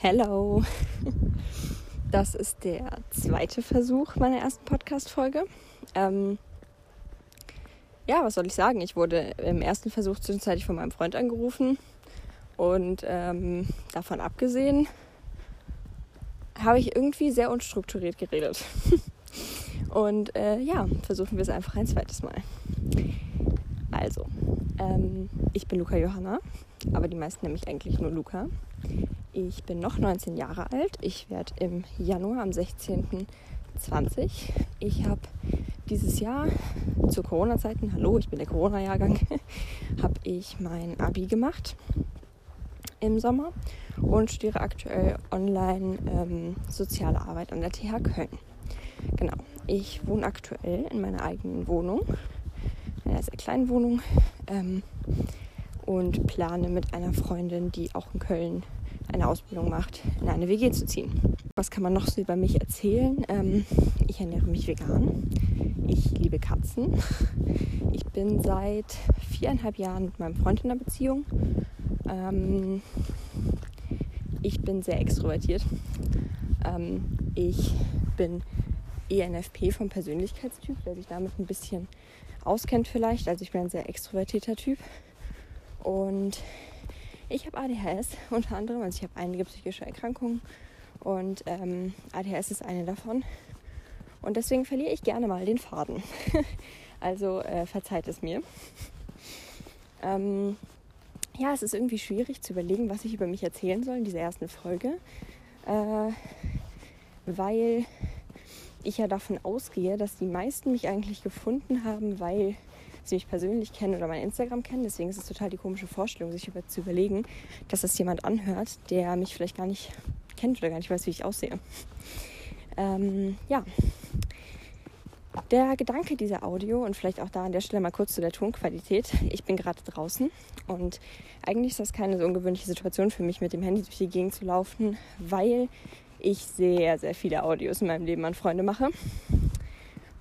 Hello. Das ist der zweite Versuch meiner ersten Podcast-Folge. Ähm, ja, was soll ich sagen? Ich wurde im ersten Versuch zwischenzeitlich von meinem Freund angerufen und ähm, davon abgesehen habe ich irgendwie sehr unstrukturiert geredet. und äh, ja, versuchen wir es einfach ein zweites Mal. Also, ähm, ich bin Luca Johanna, aber die meisten mich eigentlich nur Luca. Ich bin noch 19 Jahre alt. Ich werde im Januar am 16.20. Ich habe dieses Jahr zu Corona-Zeiten, hallo, ich bin der Corona-Jahrgang, habe ich mein Abi gemacht im Sommer und studiere aktuell online ähm, soziale Arbeit an der TH Köln. Genau, ich wohne aktuell in meiner eigenen Wohnung in einer sehr kleinen Wohnung ähm, und plane mit einer Freundin, die auch in Köln eine Ausbildung macht, in eine WG zu ziehen. Was kann man noch so über mich erzählen? Ähm, ich ernähre mich vegan. Ich liebe Katzen. Ich bin seit viereinhalb Jahren mit meinem Freund in einer Beziehung. Ähm, ich bin sehr extrovertiert. Ähm, ich bin ENFP vom Persönlichkeitstyp, wer sich damit ein bisschen auskennt vielleicht. Also ich bin ein sehr extrovertierter Typ. Und ich habe ADHS unter anderem, also ich habe einige psychische Erkrankungen und ähm, ADHS ist eine davon. Und deswegen verliere ich gerne mal den Faden. also äh, verzeiht es mir. Ähm, ja, es ist irgendwie schwierig zu überlegen, was ich über mich erzählen soll in dieser ersten Folge, äh, weil ich ja davon ausgehe, dass die meisten mich eigentlich gefunden haben, weil sie mich persönlich kennen oder mein Instagram kennen. Deswegen ist es total die komische Vorstellung, sich über, zu überlegen, dass das jemand anhört, der mich vielleicht gar nicht kennt oder gar nicht weiß, wie ich aussehe. Ähm, ja. Der Gedanke dieser Audio und vielleicht auch da an der Stelle mal kurz zu der Tonqualität. Ich bin gerade draußen und eigentlich ist das keine so ungewöhnliche Situation für mich, mit dem Handy durch die Gegend zu laufen, weil ich sehr, sehr viele Audios in meinem Leben an Freunde mache.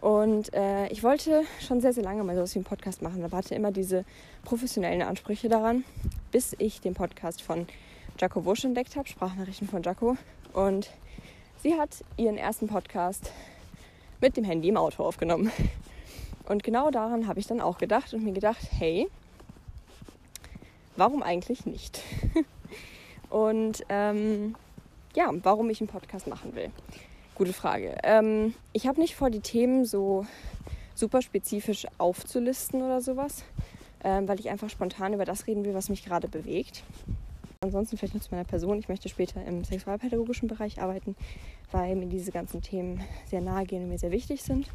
Und äh, ich wollte schon sehr, sehr lange mal sowas wie einen Podcast machen, aber hatte immer diese professionellen Ansprüche daran, bis ich den Podcast von Jaco Wusch entdeckt habe, Sprachnachrichten von Jaco. Und sie hat ihren ersten Podcast mit dem Handy im Auto aufgenommen. Und genau daran habe ich dann auch gedacht und mir gedacht, hey, warum eigentlich nicht? und ähm, ja, warum ich einen Podcast machen will. Gute Frage. Ähm, ich habe nicht vor, die Themen so super spezifisch aufzulisten oder sowas, ähm, weil ich einfach spontan über das reden will, was mich gerade bewegt. Ansonsten vielleicht nur zu meiner Person. Ich möchte später im sexualpädagogischen Bereich arbeiten, weil mir diese ganzen Themen sehr nahe gehen und mir sehr wichtig sind.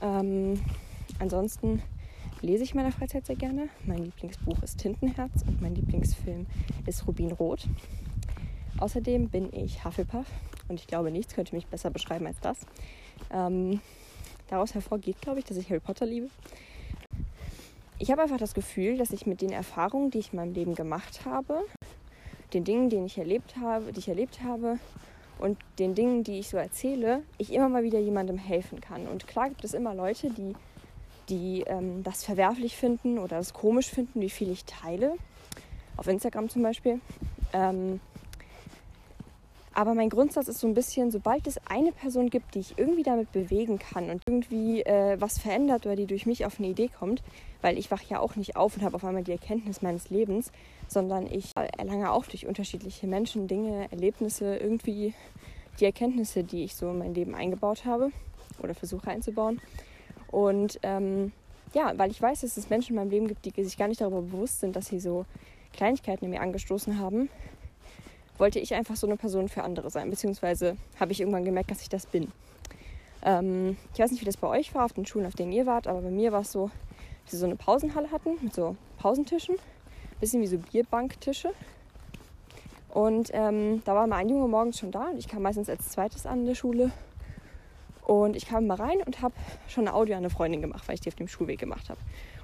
Ähm, ansonsten lese ich in meiner Freizeit sehr gerne. Mein Lieblingsbuch ist Tintenherz und mein Lieblingsfilm ist Rubinrot. Außerdem bin ich Hufflepuff und ich glaube, nichts könnte mich besser beschreiben als das. Ähm, daraus hervorgeht, glaube ich, dass ich Harry Potter liebe. Ich habe einfach das Gefühl, dass ich mit den Erfahrungen, die ich in meinem Leben gemacht habe, den Dingen, die ich erlebt habe, die ich erlebt habe und den Dingen, die ich so erzähle, ich immer mal wieder jemandem helfen kann. Und klar gibt es immer Leute, die, die ähm, das verwerflich finden oder das komisch finden, wie viel ich teile. Auf Instagram zum Beispiel. Ähm, aber mein Grundsatz ist so ein bisschen, sobald es eine Person gibt, die ich irgendwie damit bewegen kann und irgendwie äh, was verändert oder die durch mich auf eine Idee kommt, weil ich wache ja auch nicht auf und habe auf einmal die Erkenntnis meines Lebens, sondern ich erlange auch durch unterschiedliche Menschen, Dinge, Erlebnisse irgendwie die Erkenntnisse, die ich so in mein Leben eingebaut habe oder versuche einzubauen. Und ähm, ja, weil ich weiß, dass es Menschen in meinem Leben gibt, die sich gar nicht darüber bewusst sind, dass sie so Kleinigkeiten in mir angestoßen haben, wollte ich einfach so eine Person für andere sein. Beziehungsweise habe ich irgendwann gemerkt, dass ich das bin. Ähm, ich weiß nicht, wie das bei euch war, auf den Schulen, auf denen ihr wart, aber bei mir war es so, dass wir so eine Pausenhalle hatten mit so Pausentischen. Bisschen wie so Bierbanktische. Und ähm, da war mal ein Junge morgens schon da und ich kam meistens als zweites an der Schule. Und ich kam mal rein und habe schon ein Audio an eine Freundin gemacht, weil ich die auf dem Schulweg gemacht habe.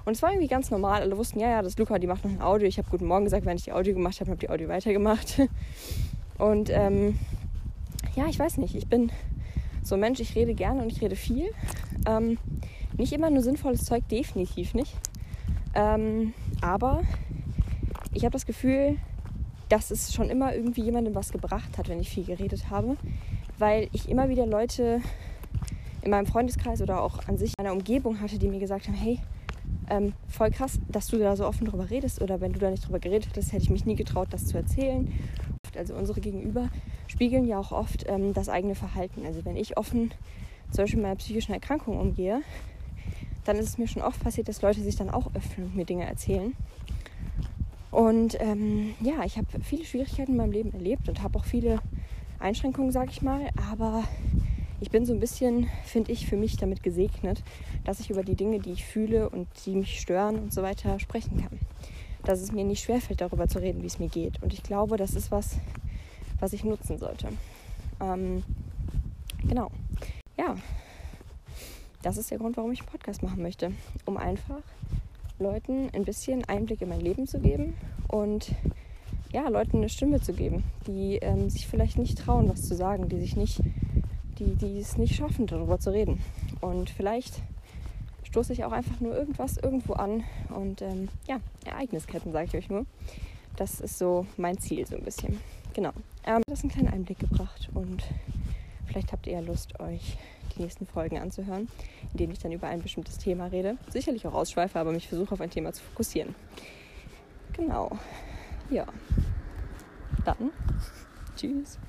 Und es war irgendwie ganz normal. Alle wussten, ja, ja, das ist Luca, die macht noch ein Audio. Ich habe Guten Morgen gesagt, wenn ich die Audio gemacht habe, habe die Audio weitergemacht. Und ähm, ja, ich weiß nicht, ich bin so ein Mensch, ich rede gerne und ich rede viel. Ähm, nicht immer nur sinnvolles Zeug, definitiv nicht. Ähm, aber ich habe das Gefühl, dass es schon immer irgendwie jemandem was gebracht hat, wenn ich viel geredet habe, weil ich immer wieder Leute in meinem Freundeskreis oder auch an sich in einer Umgebung hatte, die mir gesagt haben, hey, ähm, voll krass, dass du da so offen drüber redest oder wenn du da nicht drüber geredet hättest, hätte ich mich nie getraut, das zu erzählen. Also unsere Gegenüber spiegeln ja auch oft ähm, das eigene Verhalten. Also wenn ich offen zum Beispiel mit meiner psychischen Erkrankung umgehe, dann ist es mir schon oft passiert, dass Leute sich dann auch öffnen und mir Dinge erzählen. Und ähm, ja, ich habe viele Schwierigkeiten in meinem Leben erlebt und habe auch viele Einschränkungen, sage ich mal. Aber ich bin so ein bisschen, finde ich, für mich damit gesegnet, dass ich über die Dinge, die ich fühle und die mich stören und so weiter sprechen kann. Dass es mir nicht schwerfällt, darüber zu reden, wie es mir geht. Und ich glaube, das ist was, was ich nutzen sollte. Ähm, genau. Ja, das ist der Grund, warum ich einen Podcast machen möchte. Um einfach Leuten ein bisschen Einblick in mein Leben zu geben und ja, Leuten eine Stimme zu geben, die ähm, sich vielleicht nicht trauen, was zu sagen, die sich nicht, die, die es nicht schaffen, darüber zu reden. Und vielleicht stoße ich auch einfach nur irgendwas irgendwo an und ähm, ja, Ereignisketten sage ich euch nur. Das ist so mein Ziel so ein bisschen. Genau. Ähm, das ist ein kleiner Einblick gebracht und vielleicht habt ihr ja Lust, euch die nächsten Folgen anzuhören, in denen ich dann über ein bestimmtes Thema rede. Sicherlich auch ausschweife, aber mich versuche auf ein Thema zu fokussieren. Genau. Ja. Dann. Tschüss.